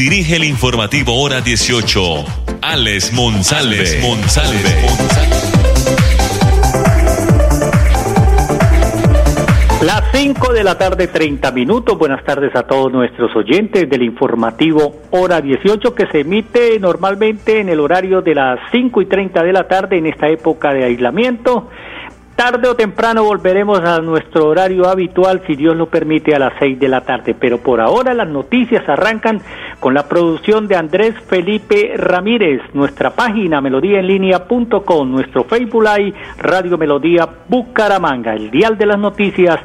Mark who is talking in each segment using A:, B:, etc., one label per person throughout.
A: dirige el informativo Hora 18, Alex Monsalve.
B: Las 5 de la tarde, 30 minutos. Buenas tardes a todos nuestros oyentes del informativo Hora 18 que se emite normalmente en el horario de las 5 y 30 de la tarde en esta época de aislamiento tarde o temprano volveremos a nuestro horario habitual, si Dios lo permite, a las seis de la tarde. Pero por ahora las noticias arrancan con la producción de Andrés Felipe Ramírez, nuestra página melodíaenlínea.com, nuestro Facebook Live, Radio Melodía Bucaramanga, el dial de las noticias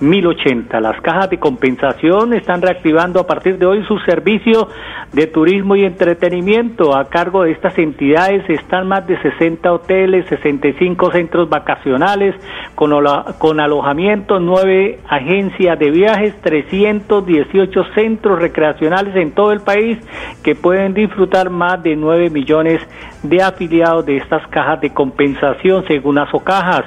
B: 1080. Las cajas de compensación están reactivando a partir de hoy su servicio de turismo y entretenimiento. A cargo de estas entidades están más de 60 hoteles, 65 centros vacacionales con, con alojamiento, 9 agencias de viajes, 318 centros recreacionales en todo el país que pueden disfrutar más de 9 millones de afiliados de estas cajas de compensación según Asocajas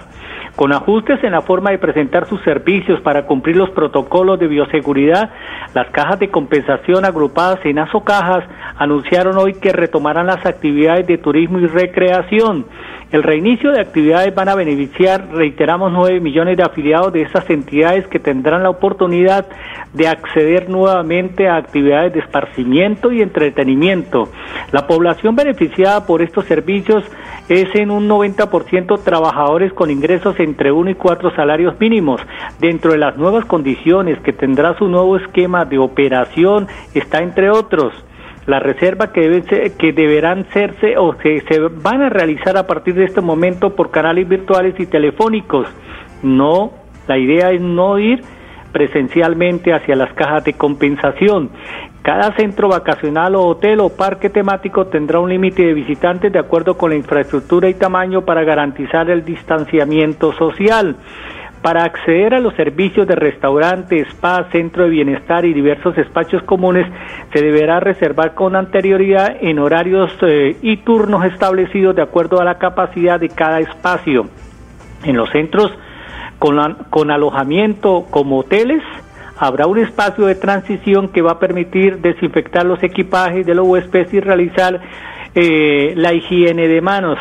B: con ajustes en la forma de presentar sus servicios para cumplir los protocolos de bioseguridad, las cajas de compensación agrupadas en Asocajas anunciaron hoy que retomarán las actividades de turismo y recreación. El reinicio de actividades van a beneficiar, reiteramos, nueve millones de afiliados de estas entidades que tendrán la oportunidad de acceder nuevamente a actividades de esparcimiento y entretenimiento. La población beneficiada por estos servicios es en un 90% trabajadores con ingresos entre uno y cuatro salarios mínimos. Dentro de las nuevas condiciones que tendrá su nuevo esquema de operación está entre otros la reserva que, deben que deberán serse o que se van a realizar a partir de este momento por canales virtuales y telefónicos. No, la idea es no ir presencialmente hacia las cajas de compensación. Cada centro vacacional o hotel o parque temático tendrá un límite de visitantes de acuerdo con la infraestructura y tamaño para garantizar el distanciamiento social. Para acceder a los servicios de restaurante, spa, centro de bienestar y diversos espacios comunes, se deberá reservar con anterioridad en horarios eh, y turnos establecidos de acuerdo a la capacidad de cada espacio. En los centros con, con alojamiento como hoteles, habrá un espacio de transición que va a permitir desinfectar los equipajes de los huéspedes y realizar eh, la higiene de manos.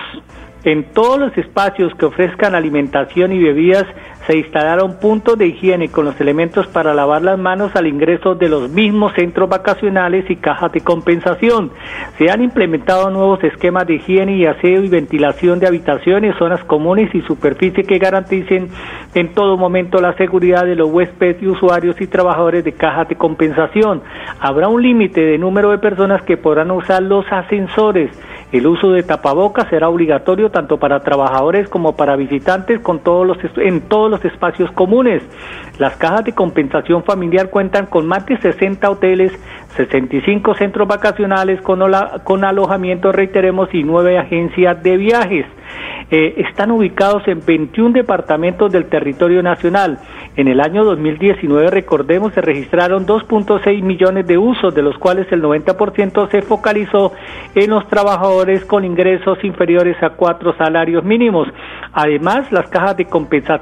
B: En todos los espacios que ofrezcan alimentación y bebidas se instalaron puntos de higiene con los elementos para lavar las manos al ingreso de los mismos centros vacacionales y cajas de compensación. Se han implementado nuevos esquemas de higiene y aseo y ventilación de habitaciones, zonas comunes y superficie que garanticen en todo momento la seguridad de los huéspedes y usuarios y trabajadores de cajas de compensación. Habrá un límite de número de personas que podrán usar los ascensores el uso de tapabocas será obligatorio tanto para trabajadores como para visitantes con todos los, en todos los espacios comunes. Las cajas de compensación familiar cuentan con más de 60 hoteles, 65 centros vacacionales con, con alojamiento, reiteremos, y nueve agencias de viajes. Eh, están ubicados en 21 departamentos del territorio nacional. En el año 2019, recordemos, se registraron 2.6 millones de usos, de los cuales el 90% se focalizó en los trabajadores con ingresos inferiores a cuatro salarios mínimos. Además, las cajas de,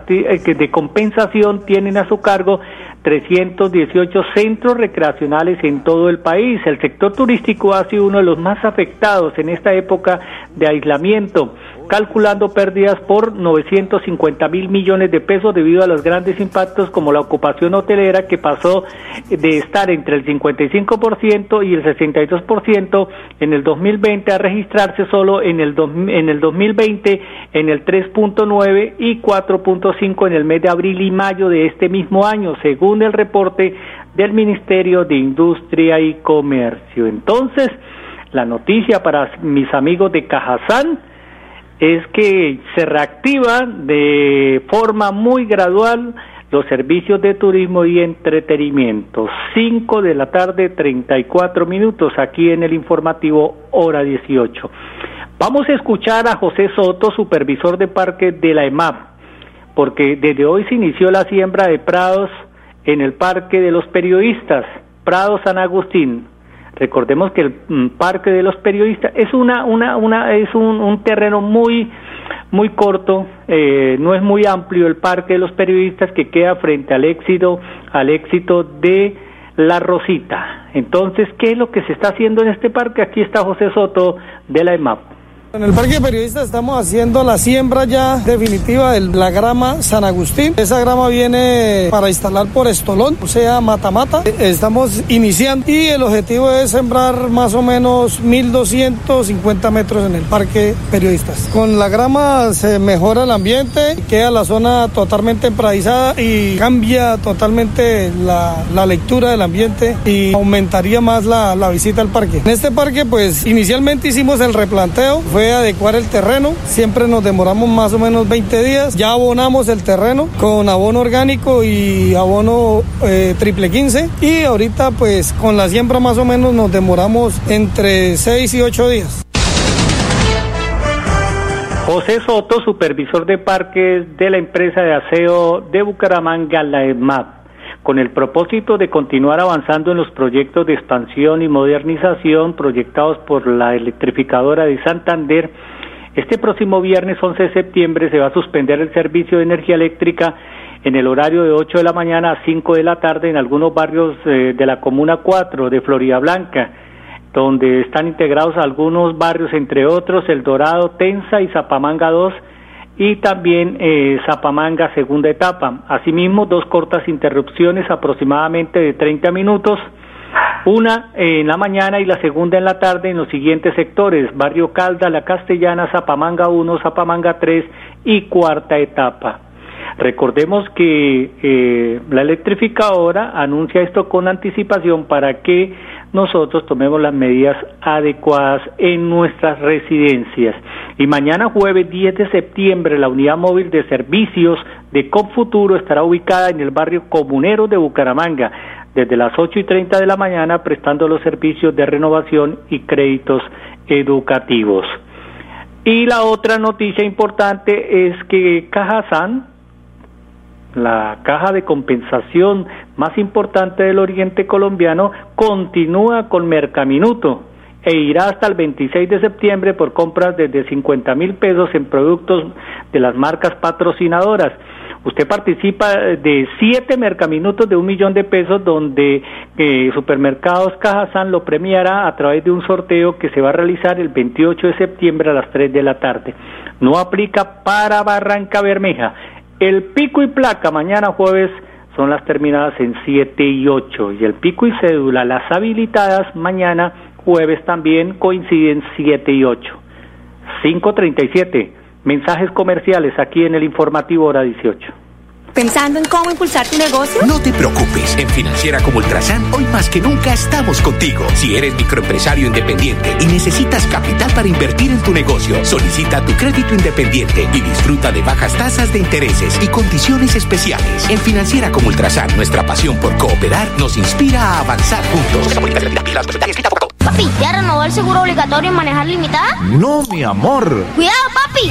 B: eh, de compensación tienen a su cargo 318 centros recreacionales en todo el país. El sector turístico ha sido uno de los más afectados en esta época de aislamiento calculando pérdidas por 950 mil millones de pesos debido a los grandes impactos como la ocupación hotelera que pasó de estar entre el 55% y el 62% en el 2020 a registrarse solo en el, en el 2020 en el 3.9 y 4.5 en el mes de abril y mayo de este mismo año, según el reporte del Ministerio de Industria y Comercio. Entonces, la noticia para mis amigos de Cajazán es que se reactiva de forma muy gradual los servicios de turismo y entretenimiento. 5 de la tarde, 34 minutos aquí en el informativo Hora 18. Vamos a escuchar a José Soto, supervisor de parque de la EMAP, porque desde hoy se inició la siembra de prados en el Parque de los Periodistas, Prado San Agustín. Recordemos que el mm, Parque de los Periodistas es una, una, una, es un, terreno muy, muy corto, eh, no es muy amplio el Parque de los Periodistas que queda frente al éxito, al éxito de La Rosita. Entonces, ¿qué es lo que se está haciendo en este parque? Aquí está José Soto de la EMAP.
C: En el Parque de Periodistas estamos haciendo la siembra ya definitiva de la grama San Agustín. Esa grama viene para instalar por estolón, o sea, mata-mata. Estamos iniciando y el objetivo es sembrar más o menos 1.250 metros en el Parque Periodistas. Con la grama se mejora el ambiente, queda la zona totalmente empradizada y cambia totalmente la, la lectura del ambiente y aumentaría más la, la visita al parque. En este parque, pues inicialmente hicimos el replanteo adecuar el terreno. Siempre nos demoramos más o menos 20 días. Ya abonamos el terreno con abono orgánico y abono eh, triple 15. Y ahorita pues con la siembra más o menos nos demoramos entre 6 y 8 días.
B: José Soto, supervisor de parques de la empresa de aseo de Bucaramanga, la EMAP con el propósito de continuar avanzando en los proyectos de expansión y modernización proyectados por la electrificadora de Santander, este próximo viernes 11 de septiembre se va a suspender el servicio de energía eléctrica en el horario de 8 de la mañana a 5 de la tarde en algunos barrios eh, de la Comuna 4 de Florida Blanca, donde están integrados algunos barrios, entre otros El Dorado, Tensa y Zapamanga 2, y también eh, Zapamanga segunda etapa. Asimismo, dos cortas interrupciones aproximadamente de 30 minutos, una en la mañana y la segunda en la tarde en los siguientes sectores, Barrio Calda, La Castellana, Zapamanga 1, Zapamanga 3 y cuarta etapa. Recordemos que eh, la electrificadora anuncia esto con anticipación para que nosotros tomemos las medidas adecuadas en nuestras residencias. Y mañana jueves 10 de septiembre la unidad móvil de servicios de Confuturo estará ubicada en el barrio comunero de Bucaramanga desde las 8 y 30 de la mañana prestando los servicios de renovación y créditos educativos. Y la otra noticia importante es que Cajazán, la caja de compensación más importante del oriente colombiano, continúa con Mercaminuto e irá hasta el 26 de septiembre por compras desde 50 mil pesos en productos de las marcas patrocinadoras. Usted participa de siete mercaminutos de un millón de pesos donde eh, Supermercados Cajazán lo premiará a través de un sorteo que se va a realizar el 28 de septiembre a las 3 de la tarde. No aplica para Barranca Bermeja. El pico y placa mañana jueves son las terminadas en 7 y 8 y el pico y cédula las habilitadas mañana jueves también coinciden 7 y 8. 537, mensajes comerciales aquí en el informativo hora 18.
D: ¿Pensando en cómo impulsar tu negocio?
E: No te preocupes. En Financiera como Ultrasan, hoy más que nunca estamos contigo. Si eres microempresario independiente y necesitas capital para invertir en tu negocio, solicita tu crédito independiente y disfruta de bajas tasas de intereses y condiciones especiales. En Financiera como Ultrasan, nuestra pasión por cooperar nos inspira a avanzar juntos.
F: Papi, ¿ya renovó el seguro obligatorio en manejar limitada?
G: No, mi amor.
F: Cuidado, papi.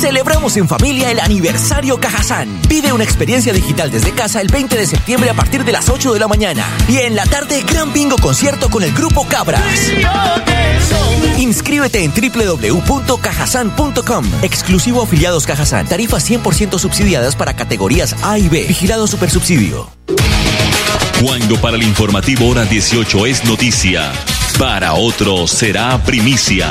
H: Celebramos en familia el aniversario Cajazán. Vive una experiencia digital desde casa el 20 de septiembre a partir de las 8 de la mañana. Y en la tarde, gran bingo concierto con el grupo Cabras. Inscríbete en www.cajasan.com. Exclusivo afiliados Cajazán. Tarifas 100% subsidiadas para categorías A y B. Vigilado Supersubsidio.
A: Cuando para el informativo hora 18 es noticia, para otro será primicia.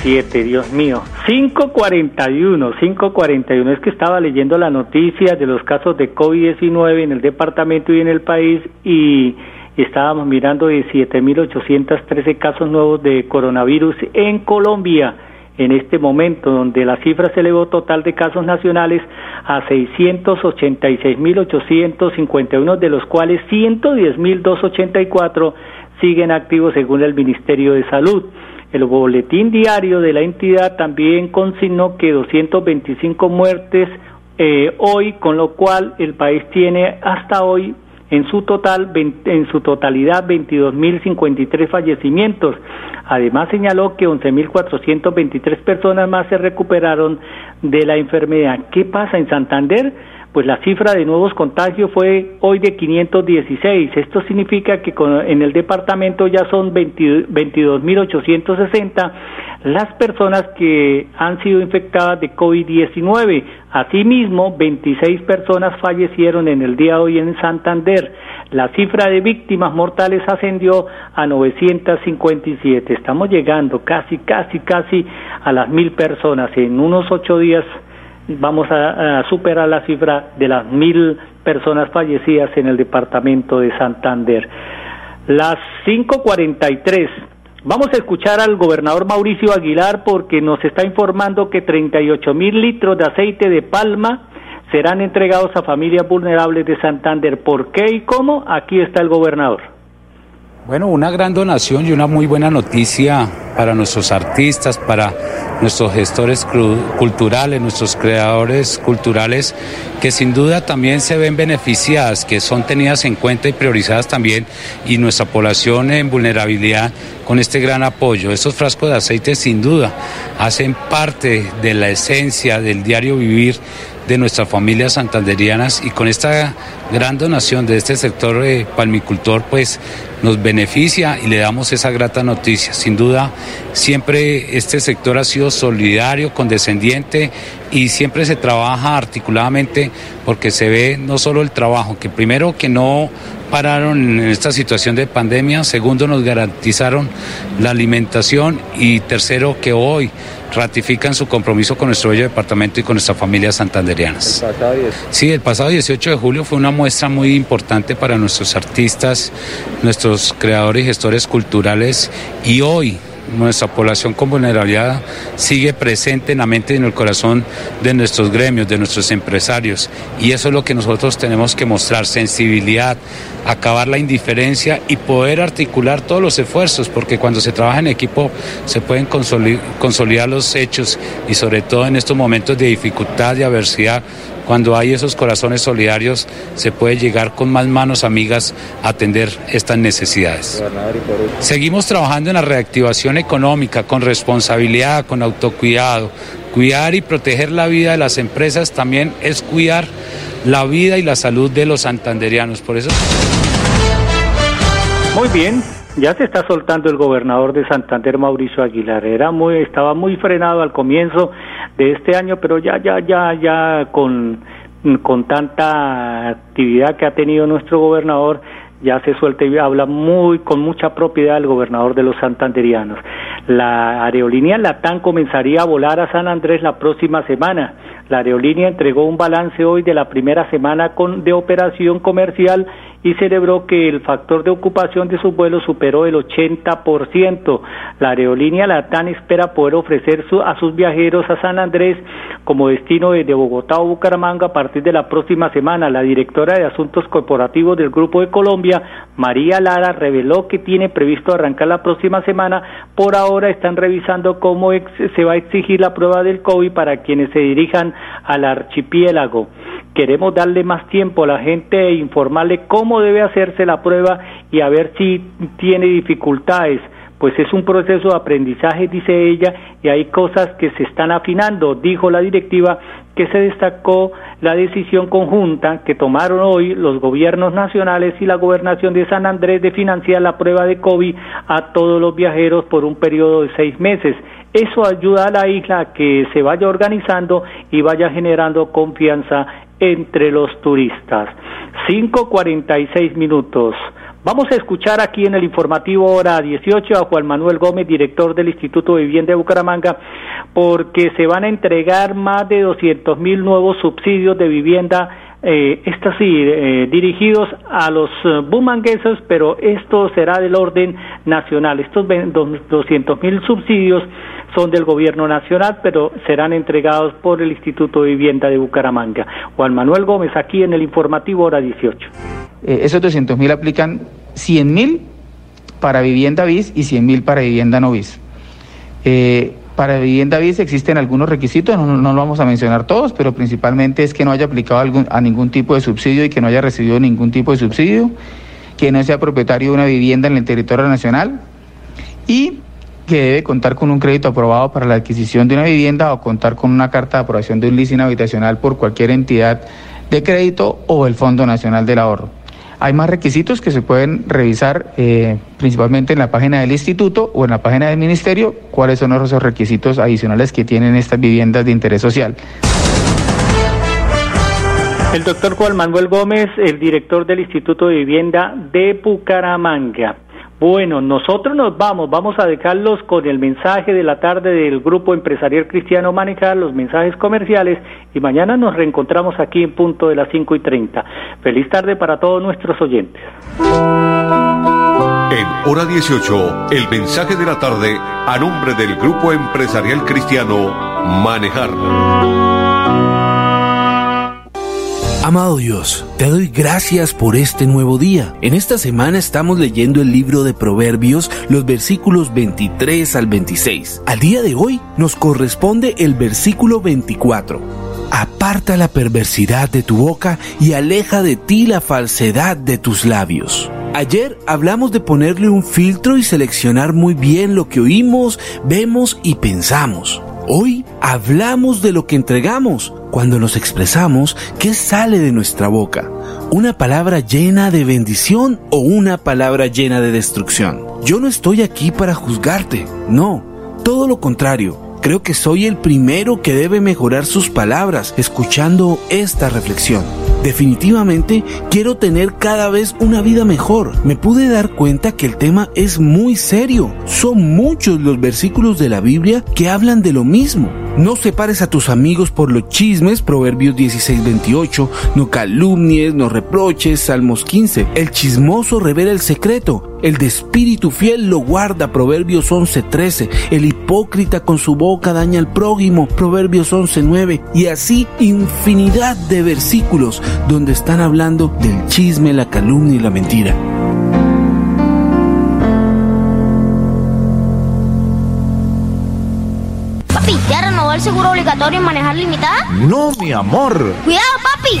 B: 7, Dios mío. 541, 541. Es que estaba leyendo la noticia de los casos de COVID-19 en el departamento y en el país y estábamos mirando 17.813 casos nuevos de coronavirus en Colombia en este momento, donde la cifra se elevó total de casos nacionales a 686.851, de los cuales 110.284 siguen activos según el Ministerio de Salud. El boletín diario de la entidad también consignó que 225 muertes eh, hoy, con lo cual el país tiene hasta hoy en su total en su totalidad 22.053 fallecimientos. Además señaló que 11.423 personas más se recuperaron de la enfermedad. ¿Qué pasa en Santander? Pues la cifra de nuevos contagios fue hoy de 516. Esto significa que en el departamento ya son 22.860 las personas que han sido infectadas de COVID-19. Asimismo, 26 personas fallecieron en el día de hoy en Santander. La cifra de víctimas mortales ascendió a 957. Estamos llegando casi, casi, casi a las mil personas. En unos ocho días vamos a, superar la cifra de las mil personas fallecidas en el departamento de Santander. Las 5.43. Vamos a escuchar al gobernador Mauricio Aguilar porque nos está informando que 38 mil litros de aceite de palma serán entregados a familias vulnerables de Santander. ¿Por qué y cómo? Aquí está el gobernador.
I: Bueno, una gran donación y una muy buena noticia para nuestros artistas, para nuestros gestores culturales, nuestros creadores culturales, que sin duda también se ven beneficiadas, que son tenidas en cuenta y priorizadas también, y nuestra población en vulnerabilidad con este gran apoyo. Estos frascos de aceite sin duda hacen parte de la esencia del diario vivir de nuestras familias santanderianas y con esta gran donación de este sector eh, palmicultor pues nos beneficia y le damos esa grata noticia. Sin duda, siempre este sector ha sido solidario, condescendiente y siempre se trabaja articuladamente porque se ve no solo el trabajo, que primero que no pararon en esta situación de pandemia, segundo nos garantizaron la alimentación. Y tercero que hoy ratifican su compromiso con nuestro bello departamento y con nuestras familias santanderianas. sí, el pasado 18 de julio fue una muestra muy importante para nuestros artistas, nuestros nuestros creadores y gestores culturales. Y hoy nuestra población con vulnerabilidad sigue presente en la mente y en el corazón de nuestros gremios, de nuestros empresarios. Y eso es lo que nosotros tenemos que mostrar, sensibilidad, acabar la indiferencia y poder articular todos los esfuerzos, porque cuando se trabaja en equipo se pueden consolidar los hechos y sobre todo en estos momentos de dificultad y adversidad cuando hay esos corazones solidarios, se puede llegar con más manos amigas a atender estas necesidades. Seguimos trabajando en la reactivación económica con responsabilidad, con autocuidado. Cuidar y proteger la vida de las empresas también es cuidar la vida y la salud de los santanderianos. Por eso.
B: Muy bien, ya se está soltando el gobernador de Santander, Mauricio Aguilar. Era muy, estaba muy frenado al comienzo de este año, pero ya, ya, ya, ya con, con tanta actividad que ha tenido nuestro gobernador, ya se suelta y habla muy con mucha propiedad el gobernador de los santanderianos. La aerolínea Latán comenzaría a volar a San Andrés la próxima semana. La aerolínea entregó un balance hoy de la primera semana con, de operación comercial y celebró que el factor de ocupación de sus vuelos superó el 80%. La aerolínea Latam espera poder ofrecer a sus viajeros a San Andrés como destino desde Bogotá o Bucaramanga a partir de la próxima semana. La directora de Asuntos Corporativos del Grupo de Colombia, María Lara, reveló que tiene previsto arrancar la próxima semana. Por ahora están revisando cómo se va a exigir la prueba del COVID para quienes se dirijan al archipiélago. Queremos darle más tiempo a la gente e informarle cómo debe hacerse la prueba y a ver si tiene dificultades. Pues es un proceso de aprendizaje, dice ella, y hay cosas que se están afinando, dijo la directiva, que se destacó la decisión conjunta que tomaron hoy los gobiernos nacionales y la gobernación de San Andrés de financiar la prueba de COVID a todos los viajeros por un periodo de seis meses. Eso ayuda a la isla a que se vaya organizando y vaya generando confianza entre los turistas. 5.46 minutos. Vamos a escuchar aquí en el informativo hora 18 a Juan Manuel Gómez, director del Instituto de Vivienda de Bucaramanga, porque se van a entregar más de 200 mil nuevos subsidios de vivienda, eh, estos sí, eh, dirigidos a los bumangueses, pero esto será del orden nacional. Estos 200 mil subsidios son del gobierno nacional, pero serán entregados por el Instituto de Vivienda de Bucaramanga. Juan Manuel Gómez, aquí en el informativo hora 18.
J: Eh, esos 200 mil aplican 100 mil para vivienda bis y 100 mil para vivienda no bis. Eh, para vivienda bis existen algunos requisitos, no, no, lo vamos a mencionar todos, pero principalmente es que no haya aplicado algún, a ningún tipo de subsidio y que no haya recibido ningún tipo de subsidio, que no sea propietario de una vivienda en el territorio nacional y que debe contar con un crédito aprobado para la adquisición de una vivienda o contar con una carta de aprobación de un leasing habitacional por cualquier entidad de crédito o el Fondo Nacional del Ahorro. Hay más requisitos que se pueden revisar eh, principalmente en la página del instituto o en la página del ministerio, cuáles son esos requisitos adicionales que tienen estas viviendas de interés social.
B: El doctor Juan Manuel Gómez, el director del Instituto de Vivienda de Bucaramanga. Bueno, nosotros nos vamos, vamos a dejarlos con el mensaje de la tarde del Grupo Empresarial Cristiano Manejar, los mensajes comerciales, y mañana nos reencontramos aquí en punto de las 5 y 30. Feliz tarde para todos nuestros oyentes.
K: En hora 18, el mensaje de la tarde a nombre del Grupo Empresarial Cristiano Manejar.
L: Amado Dios, te doy gracias por este nuevo día. En esta semana estamos leyendo el libro de Proverbios, los versículos 23 al 26. Al día de hoy nos corresponde el versículo 24. Aparta la perversidad de tu boca y aleja de ti la falsedad de tus labios. Ayer hablamos de ponerle un filtro y seleccionar muy bien lo que oímos, vemos y pensamos. Hoy hablamos de lo que entregamos cuando nos expresamos qué sale de nuestra boca. Una palabra llena de bendición o una palabra llena de destrucción. Yo no estoy aquí para juzgarte, no, todo lo contrario. Creo que soy el primero que debe mejorar sus palabras escuchando esta reflexión. Definitivamente quiero tener cada vez una vida mejor. Me pude dar cuenta que el tema es muy serio. Son muchos los versículos de la Biblia que hablan de lo mismo. No separes a tus amigos por los chismes, Proverbios 16, 28. No calumnies, no reproches, Salmos 15. El chismoso revela el secreto. El de espíritu fiel lo guarda, Proverbios 11, 13. El hipócrita con su boca daña al prójimo, Proverbios 11, 9. Y así infinidad de versículos donde están hablando del chisme, la calumnia y la mentira.
F: El seguro obligatorio en manejar limitada?
M: No, mi amor.
F: ¡Cuidado, papi!